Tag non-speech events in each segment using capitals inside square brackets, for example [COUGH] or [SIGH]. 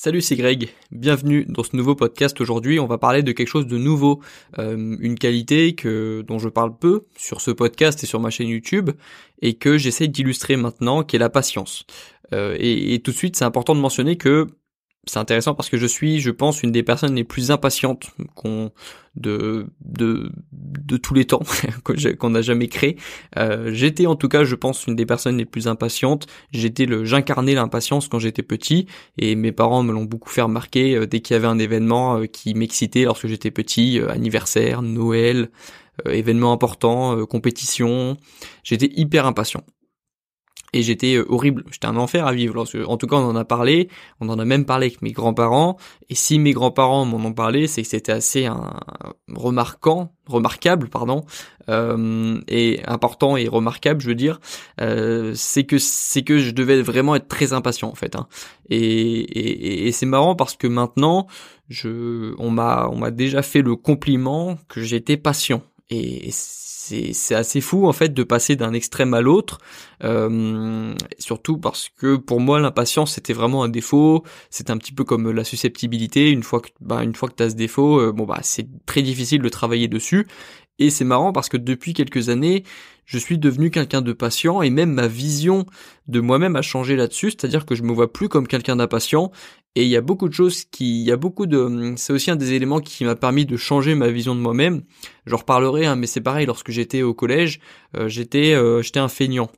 Salut, c'est Greg. Bienvenue dans ce nouveau podcast. Aujourd'hui, on va parler de quelque chose de nouveau, euh, une qualité que dont je parle peu sur ce podcast et sur ma chaîne YouTube et que j'essaie d'illustrer maintenant, qui est la patience. Euh, et, et, tout de suite, c'est important de mentionner que c'est intéressant parce que je suis, je pense, une des personnes les plus impatientes qu'on de, de de tous les temps [LAUGHS] qu'on n'a jamais créé. Euh, j'étais en tout cas, je pense, une des personnes les plus impatientes. J'étais le, j'incarnais l'impatience quand j'étais petit et mes parents me l'ont beaucoup fait remarquer euh, dès qu'il y avait un événement euh, qui m'excitait lorsque j'étais petit, anniversaire, Noël, événement important, compétition. J'étais hyper impatient et j'étais euh, horrible, j'étais un enfer à vivre. en tout cas, on en a parlé, on en a même parlé avec mes grands-parents. Et si mes grands-parents m'en ont parlé, c'est que c'était assez un, remarquant, remarquable, pardon, euh, et important et remarquable, je veux dire. Euh, c'est que c'est que je devais vraiment être très impatient en fait. Hein. Et, et, et c'est marrant parce que maintenant, je, on m'a on m'a déjà fait le compliment que j'étais patient. Et c'est assez fou en fait de passer d'un extrême à l'autre, euh, surtout parce que pour moi l'impatience c'était vraiment un défaut, c'est un petit peu comme la susceptibilité. Une fois que bah, une fois que t'as ce défaut, euh, bon bah c'est très difficile de travailler dessus. Et c'est marrant parce que depuis quelques années, je suis devenu quelqu'un de patient et même ma vision de moi-même a changé là-dessus, c'est-à-dire que je me vois plus comme quelqu'un d'impatient et il y a beaucoup de choses qui, il y a beaucoup de, c'est aussi un des éléments qui m'a permis de changer ma vision de moi-même. J'en reparlerai, hein, mais c'est pareil. Lorsque j'étais au collège, euh, j'étais, euh, j'étais un feignant.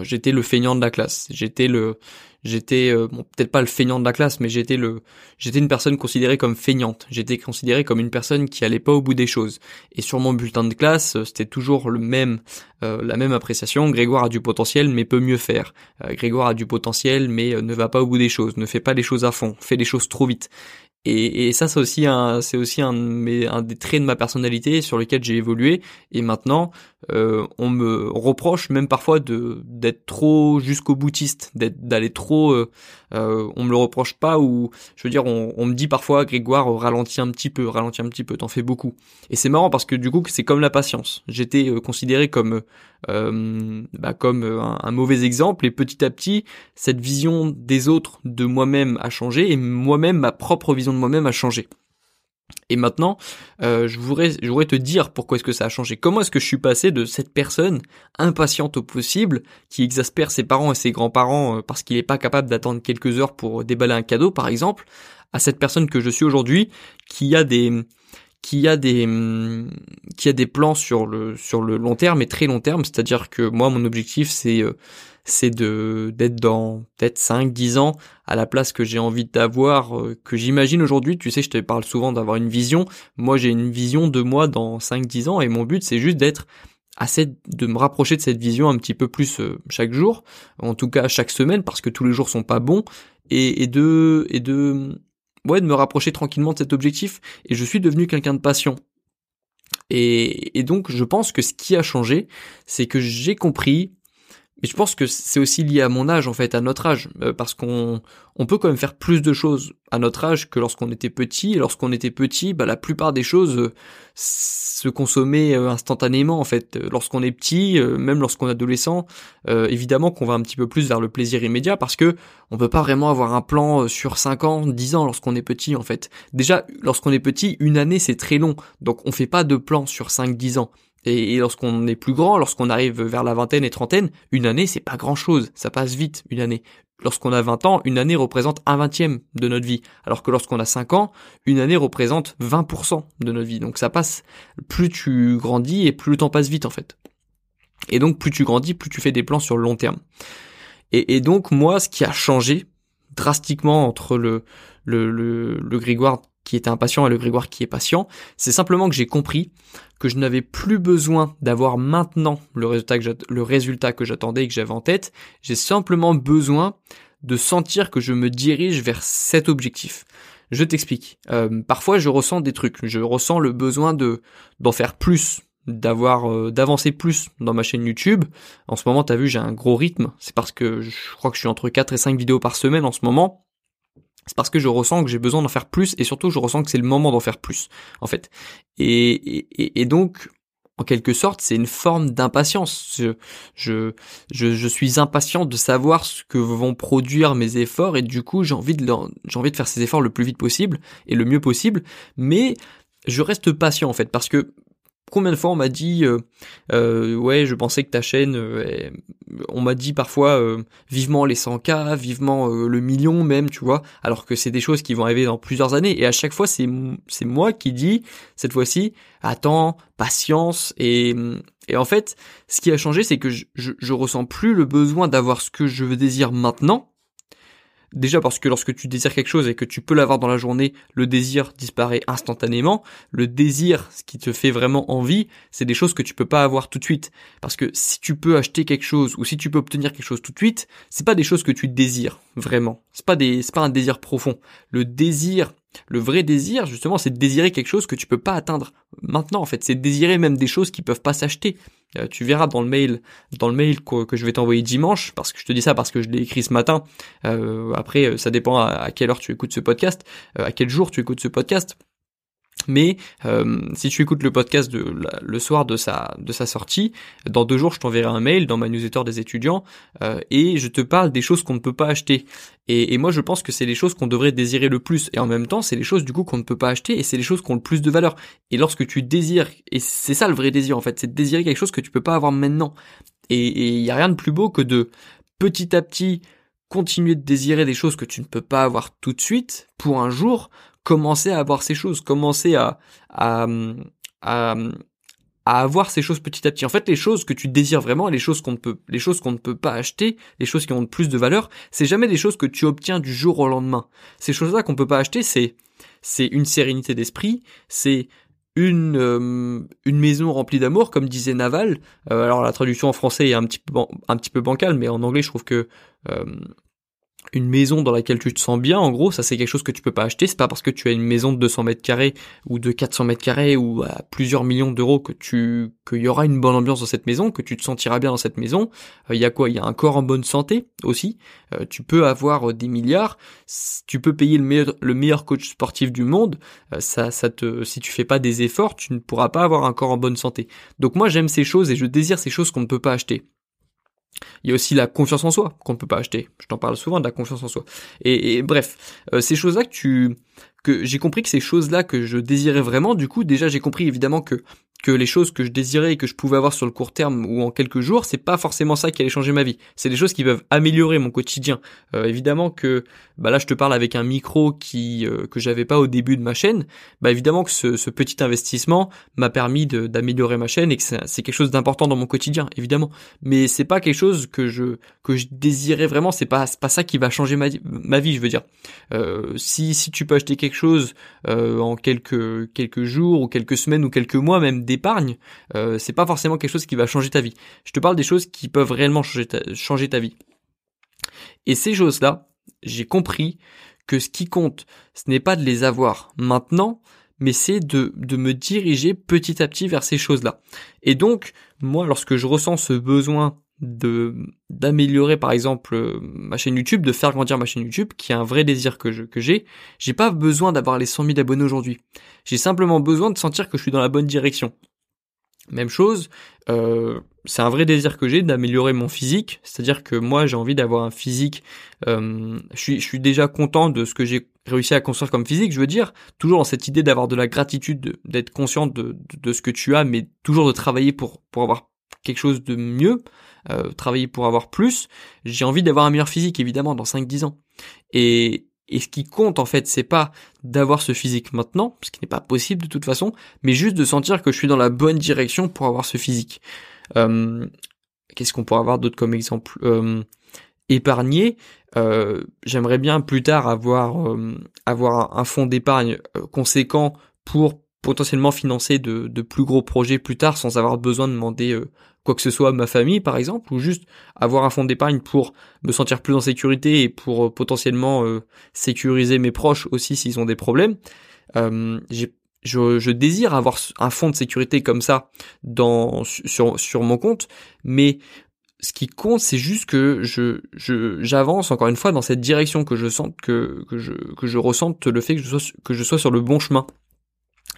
J'étais le feignant de la classe. J'étais le, j'étais euh, peut-être pas le feignant de la classe, mais j'étais le, j'étais une personne considérée comme feignante. J'étais considéré comme une personne qui allait pas au bout des choses. Et sur mon bulletin de classe, euh, c'était toujours le même, euh, la même appréciation. Grégoire a du potentiel, mais peut mieux faire. Grégoire a du potentiel, mais ne va pas au bout des choses, ne fait pas les choses à fond, fait les choses trop vite. Et, et ça, c'est aussi un, c'est aussi un, un des traits de ma personnalité sur lequel j'ai évolué. Et maintenant, euh, on me reproche même parfois de d'être trop jusqu'au boutiste, d'être d'aller trop. Euh, euh, on me le reproche pas ou je veux dire, on, on me dit parfois Grégoire ralentis un petit peu, ralentis un petit peu, t'en fais beaucoup. Et c'est marrant parce que du coup, c'est comme la patience. J'étais euh, considéré comme euh, bah, comme un, un, mauvais exemple et petit à petit, cette vision des autres de moi-même a changé et moi-même ma propre vision de moi-même a changé. Et maintenant, euh, je, voudrais, te dire pourquoi est-ce que ça a changé. Comment est-ce que je suis passé de cette personne impatiente au possible, qui exaspère ses parents et ses grands-parents euh, parce qu'il n'est pas capable d'attendre quelques heures pour déballer un cadeau, par exemple, à cette personne que je suis aujourd'hui, qui a des qui a des qui a des plans sur le sur le long terme et très long terme, c'est-à-dire que moi mon objectif c'est euh, c'est de d'être dans peut-être 5 10 ans à la place que j'ai envie d'avoir euh, que j'imagine aujourd'hui, tu sais je te parle souvent d'avoir une vision. Moi j'ai une vision de moi dans 5 10 ans et mon but c'est juste d'être assez de me rapprocher de cette vision un petit peu plus euh, chaque jour, en tout cas chaque semaine parce que tous les jours sont pas bons et, et de et de ouais, de me rapprocher tranquillement de cet objectif, et je suis devenu quelqu'un de patient. Et, et donc, je pense que ce qui a changé, c'est que j'ai compris, mais je pense que c'est aussi lié à mon âge, en fait, à notre âge, euh, parce qu'on on peut quand même faire plus de choses à notre âge que lorsqu'on était petit. Et lorsqu'on était petit, bah, la plupart des choses euh, se consommaient euh, instantanément en fait. Lorsqu'on est petit, même lorsqu'on est adolescent, évidemment qu'on va un petit peu plus vers le plaisir immédiat parce que on peut pas vraiment avoir un plan sur 5 ans, 10 ans lorsqu'on est petit en fait. Déjà, lorsqu'on est petit, une année c'est très long, donc on fait pas de plan sur 5-10 ans. Et, lorsqu'on est plus grand, lorsqu'on arrive vers la vingtaine et trentaine, une année c'est pas grand chose, ça passe vite une année. Lorsqu'on a 20 ans, une année représente un vingtième de notre vie, alors que lorsqu'on a 5 ans, une année représente 20% de notre vie. Donc ça passe, plus tu grandis et plus le temps passe vite en fait. Et donc plus tu grandis, plus tu fais des plans sur le long terme. Et, donc moi, ce qui a changé drastiquement entre le, le, le, le Grégoire qui était impatient et le Grégoire qui est patient, c'est simplement que j'ai compris que je n'avais plus besoin d'avoir maintenant le résultat que j'attendais et que j'avais en tête, j'ai simplement besoin de sentir que je me dirige vers cet objectif. Je t'explique. Euh, parfois, je ressens des trucs. Je ressens le besoin de d'en faire plus, d'avoir euh, d'avancer plus dans ma chaîne YouTube. En ce moment, tu as vu, j'ai un gros rythme. C'est parce que je crois que je suis entre 4 et 5 vidéos par semaine en ce moment c'est parce que je ressens que j'ai besoin d'en faire plus et surtout je ressens que c'est le moment d'en faire plus en fait. Et, donc en quelque sorte, c'est une forme d'impatience. Je, je, je, suis impatient de savoir ce que vont produire mes efforts et du coup, j'ai envie de j'ai envie de faire ces efforts le plus vite possible et le mieux possible. Mais je reste patient en fait parce que combien de fois on m'a dit euh, euh, ouais je pensais que ta chaîne euh, on m'a dit parfois vivement les 100k vivement le million même tu vois alors que c'est des choses qui vont arriver dans plusieurs années. Et à chaque fois c'est c'est moi qui dis cette fois-ci attends patience et et en fait ce qui a changé c'est que je, je, je ressens plus le besoin d'avoir ce que je désire maintenant Déjà parce que lorsque tu désires quelque chose et que tu peux l'avoir dans la journée, le désir disparaît instantanément. Le désir, ce qui te fait vraiment envie, c'est des choses que tu peux pas avoir tout de suite. Parce que si tu peux acheter quelque chose ou si tu peux obtenir quelque chose tout de suite, c'est pas des choses que tu désires vraiment. C'est pas des, c'est pas un désir profond. Le désir, le vrai désir, justement, c'est de désirer quelque chose que tu peux pas atteindre maintenant. En fait, c'est désirer même des choses qui peuvent pas s'acheter. Euh, tu verras dans le mail, dans le mail que, je vais t'envoyer dimanche, parce que je te dis ça parce que je l'ai écrit ce matin. Euh, après, euh, ça dépend à, quelle heure tu écoutes ce podcast, à quel jour tu écoutes ce podcast. Mais euh, si tu écoutes le podcast de, le soir de sa, de sa sortie, dans deux jours je t'enverrai un mail dans ma newsletter des étudiants euh, et je te parle des choses qu'on ne peut pas acheter. Et, et moi je pense que c'est les choses qu'on devrait désirer le plus et en même temps c'est les choses du coup qu'on ne peut pas acheter et c'est les choses qui ont le plus de valeur. Et lorsque tu désires, et c'est ça le vrai désir en fait, c'est de désirer quelque chose que tu peux pas avoir maintenant. Et il y a rien de plus beau que de petit à petit continuer de désirer des choses que tu ne peux pas avoir tout de suite pour un jour commencer à avoir ces choses, commencer à, à, à, avoir ces choses petit à petit. En fait, les choses que tu désires vraiment, les choses qu'on ne peut, les choses qu'on ne peut pas acheter, les choses qui ont plus de valeur, c'est jamais des choses que tu obtiens du jour au lendemain. Ces choses-là qu'on peut pas acheter, c'est, c'est une sérénité d'esprit, c'est une euh, une maison remplie d'amour comme disait Naval euh, alors la traduction en français est un petit peu un petit peu bancale mais en anglais je trouve que euh, une maison dans laquelle tu te sens bien, en gros, ça c'est quelque chose que tu peux pas acheter. C'est pas parce que tu as une maison de 200 mètres carrés ou de 400 mètres carrés ou à plusieurs millions d'euros que tu qu'il y aura une bonne ambiance dans cette maison, que tu te sentiras bien dans cette maison. Il euh, y a quoi? Il y a un corps en bonne santé aussi. Euh, tu peux avoir euh, des milliards, tu peux payer le meilleur le meilleur coach sportif du monde. ça ça te si tu fais pas des efforts, tu ne pourras pas avoir un corps en bonne santé. Donc moi j'aime ces choses et je désire ces choses qu'on ne peut pas acheter. Il y a aussi la confiance en soi qu'on ne peut pas acheter. Je t'en parle souvent de la confiance en soi. Et, bref, euh, ces choses-là que tu que j'ai compris que ces choses-là que je désirais vraiment, du coup déjà j'ai compris évidemment que que les choses que je désirais et que je pouvais avoir sur le court terme ou en quelques jours, c'est pas forcément ça qui allait changer ma vie. C'est des choses qui peuvent améliorer mon quotidien. Euh, évidemment que bah là je te parle avec un micro qui euh, que j'avais pas au début de ma chaîne. Bah évidemment que ce, ce petit investissement m'a permis d'améliorer ma chaîne et que c'est quelque chose d'important dans mon quotidien, évidemment. Mais c'est pas quelque chose que je que je désirais vraiment. C'est pas pas ça qui va changer ma, ma vie, je veux dire. Euh, si si tu peux acheter quelque chose euh, en quelques quelques jours ou quelques semaines ou quelques mois même euh, c'est pas forcément quelque chose qui va changer ta vie. Je te parle des choses qui peuvent réellement changer ta, vie. Et ces choses-là, j'ai compris que ce qui compte, ce n'est pas de les avoir maintenant, mais c'est de me diriger petit à petit vers ces choses-là. Et donc, moi, lorsque je ressens ce besoin de d'améliorer par exemple euh, ma chaîne YouTube, de faire grandir ma chaîne YouTube, qui est un vrai désir que je que j'ai. J'ai pas besoin d'avoir les 100 000 abonnés aujourd'hui. J'ai simplement besoin de sentir que je suis dans la bonne direction. Même chose, euh, c'est un vrai désir que j'ai d'améliorer mon physique, c'est-à-dire que moi j'ai envie d'avoir un physique. Euh, je suis je suis déjà content de ce que j'ai réussi à construire comme physique. Je veux dire toujours dans cette idée d'avoir de la gratitude, d'être conscient de, de, de ce que tu as, mais toujours de travailler pour pour avoir quelque chose de mieux, euh, travailler pour avoir plus, j'ai envie d'avoir un meilleur physique évidemment dans 5-10 ans. Et, et ce qui compte en fait, c'est pas d'avoir ce physique maintenant, ce qui n'est pas possible de toute façon, mais juste de sentir que je suis dans la bonne direction pour avoir ce physique. Euh, Qu'est-ce qu'on pourrait avoir d'autre comme exemple? Euh, Épargner. Euh, J'aimerais bien plus tard avoir euh, avoir un fonds d'épargne euh, conséquent pour potentiellement financer de, de, plus gros projets plus tard sans avoir besoin de demander euh, quoi que ce soit à ma famille par exemple ou juste avoir un fonds d'épargne pour me sentir plus en sécurité et pour euh, potentiellement euh, sécuriser mes proches aussi s'ils ont des problèmes. je, je, désire avoir un fonds de sécurité comme ça dans sur, sur mon compte, mais ce qui compte, c'est juste que je, je, j'avance encore une fois dans cette direction que je sente que, que je, que je ressente le fait que je sois, que je sois sur le bon chemin.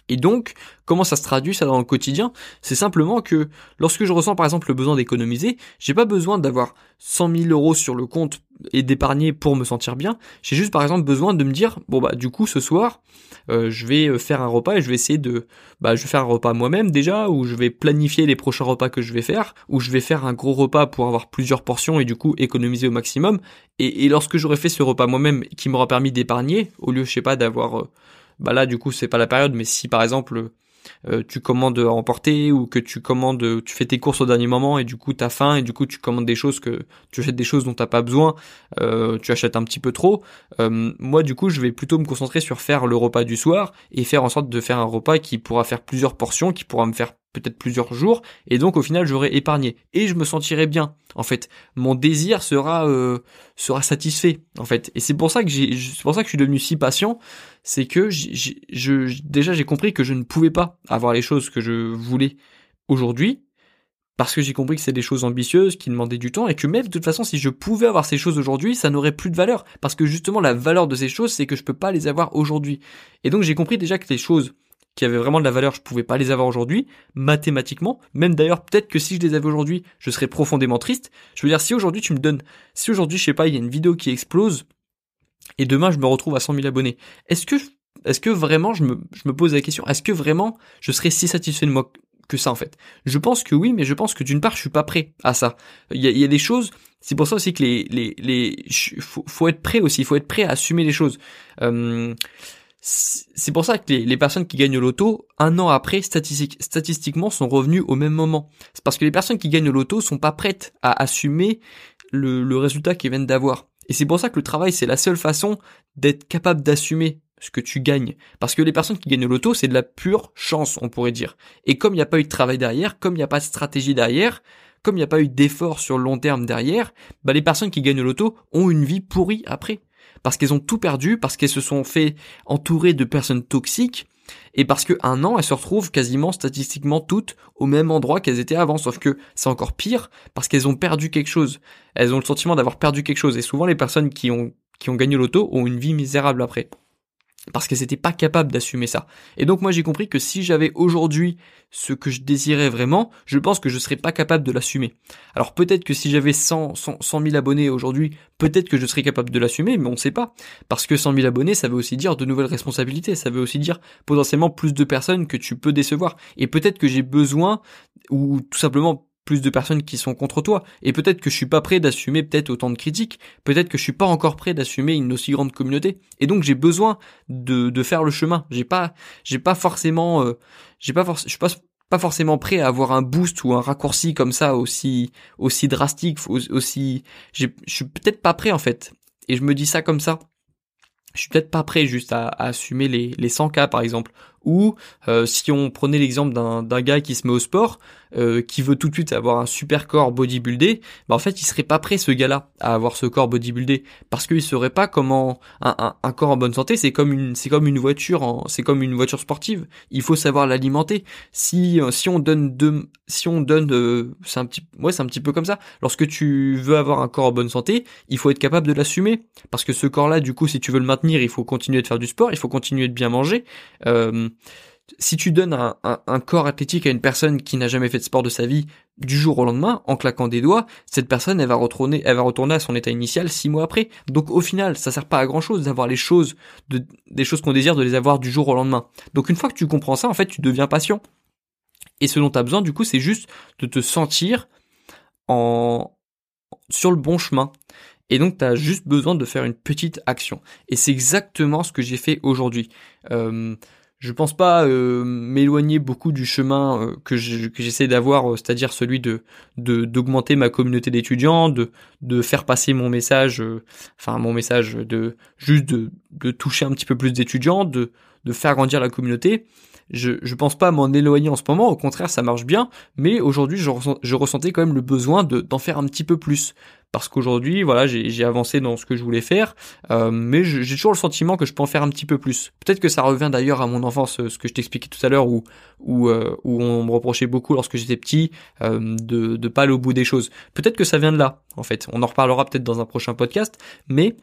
Et donc, comment ça se traduit ça dans le quotidien? C'est simplement que lorsque je ressens par exemple le besoin d'économiser, j'ai pas besoin d'avoir 100 000 euros sur le compte et d'épargner pour me sentir bien. J'ai juste par exemple besoin de me dire bon bah du coup ce soir euh, je vais euh, faire un repas et je vais essayer de bah je vais faire un repas moi-même déjà ou je vais planifier les prochains repas que je vais faire ou je vais faire un gros repas pour avoir plusieurs portions et du coup économiser au maximum. Et, lorsque j'aurai fait ce repas moi-même qui m'aura permis d'épargner au lieu je sais pas d'avoir euh, bah là du coup c'est pas la période, mais si par exemple euh, tu commandes à emporter ou que tu commandes, tu fais tes courses au dernier moment et du coup t'as faim et du coup tu commandes des choses que tu achètes des choses dont t'as pas besoin, euh, tu achètes un petit peu trop. Euh, moi du coup je vais plutôt me concentrer sur faire le repas du soir et faire en sorte de faire un repas qui pourra faire plusieurs portions, qui pourra me faire peut-être plusieurs jours, et donc au final j'aurai épargné et je me sentirai bien. En fait, mon désir sera euh, sera satisfait. En fait, et c'est pour ça que j'ai, c'est pour ça que je suis devenu si patient, c'est que je, déjà j'ai compris que je ne pouvais pas avoir les choses que je voulais aujourd'hui. Parce que j'ai compris que c'est des choses ambitieuses qui demandaient du temps et que même de toute façon si je pouvais avoir ces choses aujourd'hui, ça n'aurait plus de valeur. Parce que justement la valeur de ces choses c'est que je peux pas les avoir aujourd'hui. Et donc j'ai compris déjà que les choses qui avaient vraiment de la valeur, je pouvais pas les avoir aujourd'hui, mathématiquement. Même d'ailleurs, peut-être que si je les avais aujourd'hui, je serais profondément triste. Je veux dire, si aujourd'hui tu me donnes, si aujourd'hui, je sais pas, il y a une vidéo qui explose, et demain je me retrouve à 100 000 abonnés, est-ce que, est-ce que vraiment, je me, je me pose la question, est-ce que vraiment je serais si satisfait de moi que ça en fait? Je pense que oui, mais je pense que d'une part, je suis pas prêt à ça. Il y a, il y a des choses, c'est pour ça aussi que les, les, les, faut, faut être prêt aussi, il faut être prêt à assumer les choses. Euh, c'est pour ça que les, personnes qui gagnent au loto, un an après, statistiquement, sont revenus au même moment. C'est parce que les personnes qui gagnent au loto sont pas prêtes à assumer le, résultat qu'ils viennent d'avoir. Et c'est pour ça que le travail, c'est la seule façon d'être capable d'assumer ce que tu gagnes. Parce que les personnes qui gagnent au loto, c'est de la pure chance, on pourrait dire. Et comme il n'y a pas eu de travail derrière, comme il n'y a pas de stratégie derrière, comme il n'y a pas eu d'effort sur le long terme derrière, bah les personnes qui gagnent au loto ont une vie pourrie après parce qu'elles ont tout perdu, parce qu'elles se sont fait entourer de personnes toxiques, et parce que un an, elles se retrouvent quasiment statistiquement toutes au même endroit qu'elles étaient avant, sauf que c'est encore pire parce qu'elles ont perdu quelque chose. Elles ont le sentiment d'avoir perdu quelque chose, et souvent les personnes qui ont qui ont gagné l'auto ont une vie misérable après parce qu'elles n'étaient pas capables d'assumer ça. Et donc moi j'ai compris que si j'avais aujourd'hui ce que je désirais vraiment, je pense que je serais pas capable de l'assumer. Alors peut-être que si j'avais 100, 100, 000 abonnés aujourd'hui, peut-être que je serais capable de l'assumer, mais on ne sait pas. Parce que 100 000 abonnés, ça veut aussi dire de nouvelles responsabilités, ça veut aussi dire potentiellement plus de personnes que tu peux décevoir. Et peut-être que j'ai besoin, ou tout simplement plus de personnes qui sont contre toi. Et peut-être que je suis pas prêt d'assumer peut-être autant de critiques. Peut-être que je suis pas encore prêt d'assumer une aussi grande communauté. Et donc j'ai besoin de, de faire le chemin. J'ai pas, j'ai pas forcément, euh, j'ai pas forcément, je suis pas pas forcément prêt à avoir un boost ou un raccourci comme ça aussi aussi drastique aussi je suis peut-être pas prêt en fait et je me dis ça comme ça je suis peut-être pas prêt juste à, assumer les, les 100 cas par exemple ou euh, si on prenait l'exemple d'un gars qui se met au sport, euh, qui veut tout de suite avoir un super corps bodybuildé, bah en fait il serait pas prêt ce gars-là à avoir ce corps bodybuildé parce qu'il saurait pas comment un, un, corps en bonne santé c'est comme une c'est comme une voiture c'est comme une voiture sportive. Il faut savoir l'alimenter. Si euh, si on donne deux si on donne c'est un petit ouais c'est un petit peu comme ça. Lorsque tu veux avoir un corps en bonne santé, il faut être capable de l'assumer parce que ce corps-là du coup si tu veux le maintenir il faut continuer de faire du sport, il faut continuer de bien manger. Euh, si tu donnes un, corps athlétique à une personne qui n'a jamais fait de sport de sa vie du jour au lendemain, en claquant des doigts, cette personne elle va retourner, elle va retourner à son état initial six mois après. Donc au final, ça sert pas à grand chose d'avoir les choses, de, des choses qu'on désire de les avoir du jour au lendemain. Donc une fois que tu comprends ça, en fait, tu deviens patient. Et ce dont tu as besoin, du coup, c'est juste de te sentir en sur le bon chemin. Et donc, tu as juste besoin de faire une petite action. Et c'est exactement ce que j'ai fait aujourd'hui. Euh, je pense pas euh, m'éloigner beaucoup du chemin euh, que j'essaie d'avoir, euh, c'est-à-dire celui de d'augmenter ma communauté d'étudiants, de faire passer mon message, enfin mon message de juste de, toucher un petit peu plus d'étudiants, de faire grandir la communauté. Je je pense pas m'en éloigner en ce moment, au contraire ça marche bien, mais aujourd'hui je, ressentais quand même le besoin de d'en faire un petit peu plus parce qu'aujourd'hui, voilà, j'ai avancé dans ce que je voulais faire, euh, mais j'ai toujours le sentiment que je peux en faire un petit peu plus. Peut-être que ça revient d'ailleurs à mon enfance, euh, ce que je t'expliquais tout à l'heure, où où, euh, où on me reprochait beaucoup lorsque j'étais petit de de pas aller au bout des choses. Peut-être que ça vient de là, en fait. On en reparlera peut-être dans un prochain podcast, mais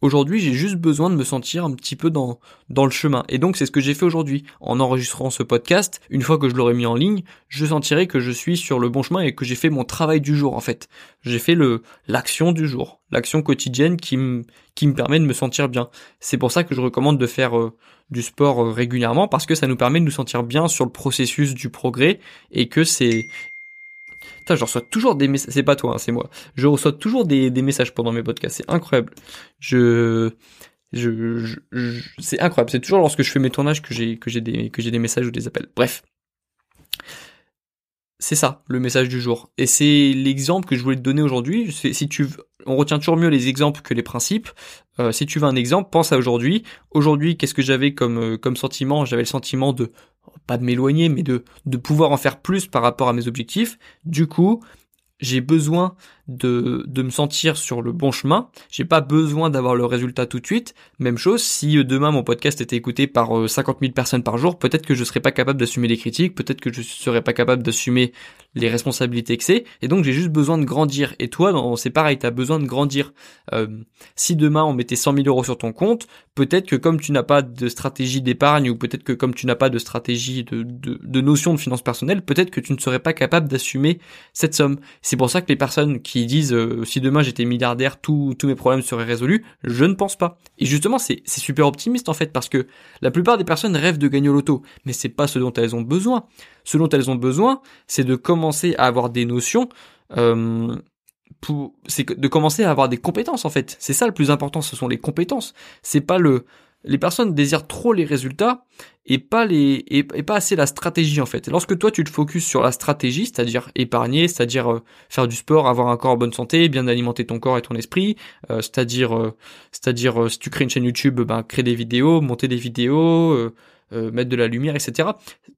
Aujourd'hui, j'ai juste besoin de me sentir un petit peu dans dans le chemin. Et donc c'est ce que j'ai fait aujourd'hui en enregistrant ce podcast. Une fois que je l'aurai mis en ligne, je sentirai que je suis sur le bon chemin et que j'ai fait mon travail du jour en fait. J'ai fait le l'action du jour, l'action quotidienne qui me qui me permet de me sentir bien. C'est pour ça que je recommande de faire euh, du sport euh, régulièrement parce que ça nous permet de nous sentir bien sur le processus du progrès et que c'est Je reçois toujours des messages. C'est pas toi, hein, c'est moi. Je reçois toujours des, messages pendant mes podcasts. C'est incroyable. Je, c'est incroyable. C'est toujours lorsque je fais mes tournages que j'ai des messages ou des appels. Bref. C'est ça, le message du jour. Et c'est l'exemple que je voulais te donner aujourd'hui. Si tu on retient toujours mieux les exemples que les principes. Euh, si tu veux un exemple, pense à aujourd'hui. Aujourd'hui, qu'est-ce que j'avais comme euh, comme sentiment? J'avais le sentiment de pas de m'éloigner, mais de, de pouvoir en faire plus par rapport à mes objectifs. Du coup, j'ai besoin de, de me sentir sur le bon chemin. J'ai pas besoin d'avoir le résultat tout de suite. Même chose, si euh, demain mon podcast était écouté par 50 euh, 000 personnes par jour, peut-être que je serais pas capable d'assumer les critiques, peut-être que je serais pas capable d'assumer les responsabilités que c'est. Et donc j'ai juste besoin de grandir. Et toi, c'est pareil, t'as besoin de grandir. Euh, si demain on mettait 100 000 euros sur ton compte, peut-être que comme tu n'as pas de stratégie d'épargne ou peut-être que comme tu n'as pas de stratégie de, de, de notion de finance personnelle, peut-être que tu ne serais pas capable d'assumer cette somme. C'est pour ça que les personnes qui disent euh, si demain j'étais milliardaire, tous mes problèmes seraient résolus, je ne pense pas. Et justement, c'est super optimiste en fait parce que la plupart des personnes rêvent de gagner au loto, mais c'est pas ce dont elles ont besoin. Ce dont elles ont besoin, c'est de commencer à avoir des notions. Euh, c'est de commencer à avoir des compétences en fait. C'est ça le plus important, ce sont les compétences. C'est pas le les personnes désirent trop les résultats et pas les et, pas assez la stratégie en fait. Lorsque toi tu te focuses sur la stratégie, c'est-à-dire épargner, c'est-à-dire euh, faire du sport, avoir un corps en bonne santé, bien alimenter ton corps et ton esprit, euh, c'est-à-dire euh, c'est-à-dire si tu crées une chaîne YouTube, ben créer des vidéos, monter des vidéos, euh, mettre de la lumière, etc.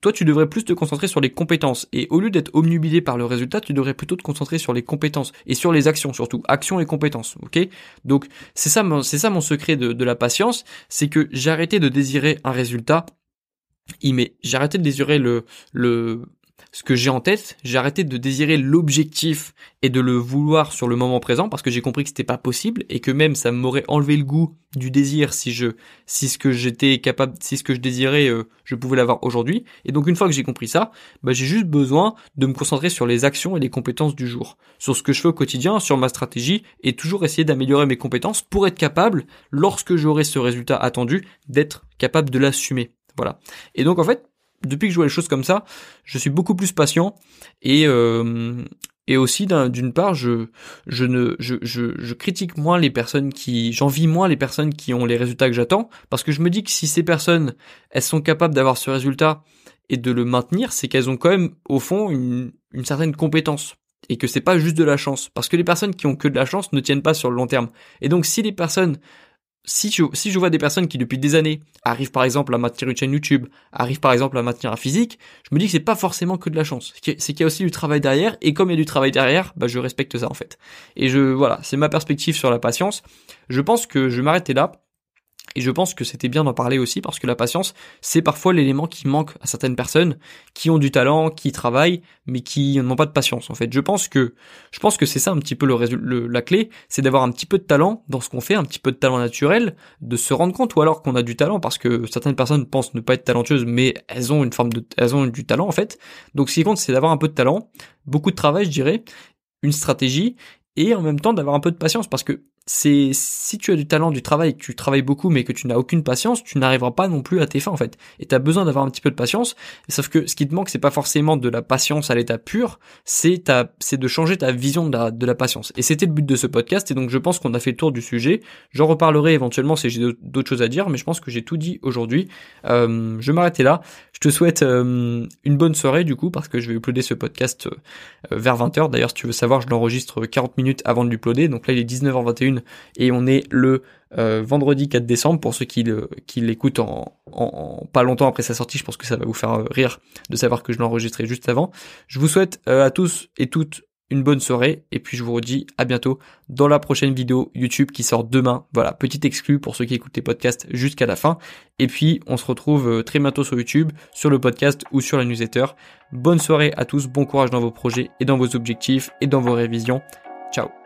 Toi, tu devrais plus te concentrer sur les compétences. Et au lieu d'être omnubilé par le résultat, tu devrais plutôt te concentrer sur les compétences et sur les actions surtout. Actions et compétences, ok? Donc c'est ça, c'est ça mon secret de, la patience, c'est que arrêté de désirer un résultat. J'ai arrêté de désirer le, le, ce que j'ai en tête, j'ai arrêté de désirer l'objectif et de le vouloir sur le moment présent parce que j'ai compris que c'était pas possible et que même ça m'aurait enlevé le goût du désir si je si ce que j'étais capable si ce que je désirais euh, je pouvais l'avoir aujourd'hui. Et donc une fois que j'ai compris ça bah j'ai juste besoin de me concentrer sur les actions et les compétences du jour sur ce que je fais au quotidien sur ma stratégie et toujours essayer d'améliorer mes compétences pour être capable lorsque j'aurai ce résultat attendu d'être capable de l'assumer. Voilà. Et donc en fait depuis que je vois les choses comme ça, je suis beaucoup plus patient et euh, et aussi d'une part je je ne je, je, je critique moins les personnes qui j'envie moins les personnes qui ont les résultats que j'attends parce que je me dis que si ces personnes elles sont capables d'avoir ce résultat et de le maintenir, c'est qu'elles ont quand même au fond une, une certaine compétence et que c'est pas juste de la chance parce que les personnes qui ont que de la chance ne tiennent pas sur le long terme. Et donc si les personnes si je, si je vois des personnes qui depuis des années arrivent par exemple à maintenir une chaîne YouTube, arrivent par exemple à maintenir un physique, je me dis que c'est pas forcément que de la chance. C'est qu'il y a aussi du travail derrière, et comme il y a du travail derrière, bah je respecte ça en fait. Et je voilà, c'est ma perspective sur la patience. Je pense que je m'arrêter là. Et je pense que c'était bien d'en parler aussi parce que la patience, c'est parfois l'élément qui manque à certaines personnes qui ont du talent, qui travaillent, mais qui n'ont pas de patience. En fait, je pense que je pense que c'est ça un petit peu le, la clé, c'est d'avoir un petit peu de talent dans ce qu'on fait, un petit peu de talent naturel, de se rendre compte ou alors qu'on a du talent parce que certaines personnes pensent ne pas être talentueuses, mais elles ont une forme de, elles ont du talent en fait. Donc ce qui compte, c'est d'avoir un peu de talent, beaucoup de travail, je dirais, une stratégie et en même temps d'avoir un peu de patience parce que c'est si tu as du talent, du travail, que tu travailles beaucoup mais que tu n'as aucune patience, tu n'arriveras pas non plus à tes fins en fait. Et tu as besoin d'avoir un petit peu de patience. Sauf que ce qui te manque, c'est pas forcément de la patience à l'état pur, c'est de changer ta vision de la, de la patience. Et c'était le but de ce podcast. Et donc je pense qu'on a fait le tour du sujet. J'en reparlerai éventuellement si j'ai d'autres choses à dire, mais je pense que j'ai tout dit aujourd'hui. Euh, je vais m'arrêter là. Je te souhaite euh, une bonne soirée du coup parce que je vais uploader ce podcast euh, vers 20h. D'ailleurs, si tu veux savoir, je l'enregistre 40 minutes avant de l'uploader. Donc là, il est 19h21 et on est le euh, vendredi 4 décembre pour ceux qui l'écoutent en, pas longtemps après sa sortie. Je pense que ça va vous faire euh, rire de savoir que je l'ai enregistré juste avant. Je vous souhaite euh, à tous et toutes une bonne soirée et puis je vous redis à bientôt dans la prochaine vidéo YouTube qui sort demain. Voilà, petit exclu pour ceux qui écoutent les podcasts jusqu'à la fin. Et puis on se retrouve très bientôt sur YouTube, sur le podcast ou sur la newsletter. Bonne soirée à tous, bon courage dans vos projets et dans vos objectifs et dans vos révisions. Ciao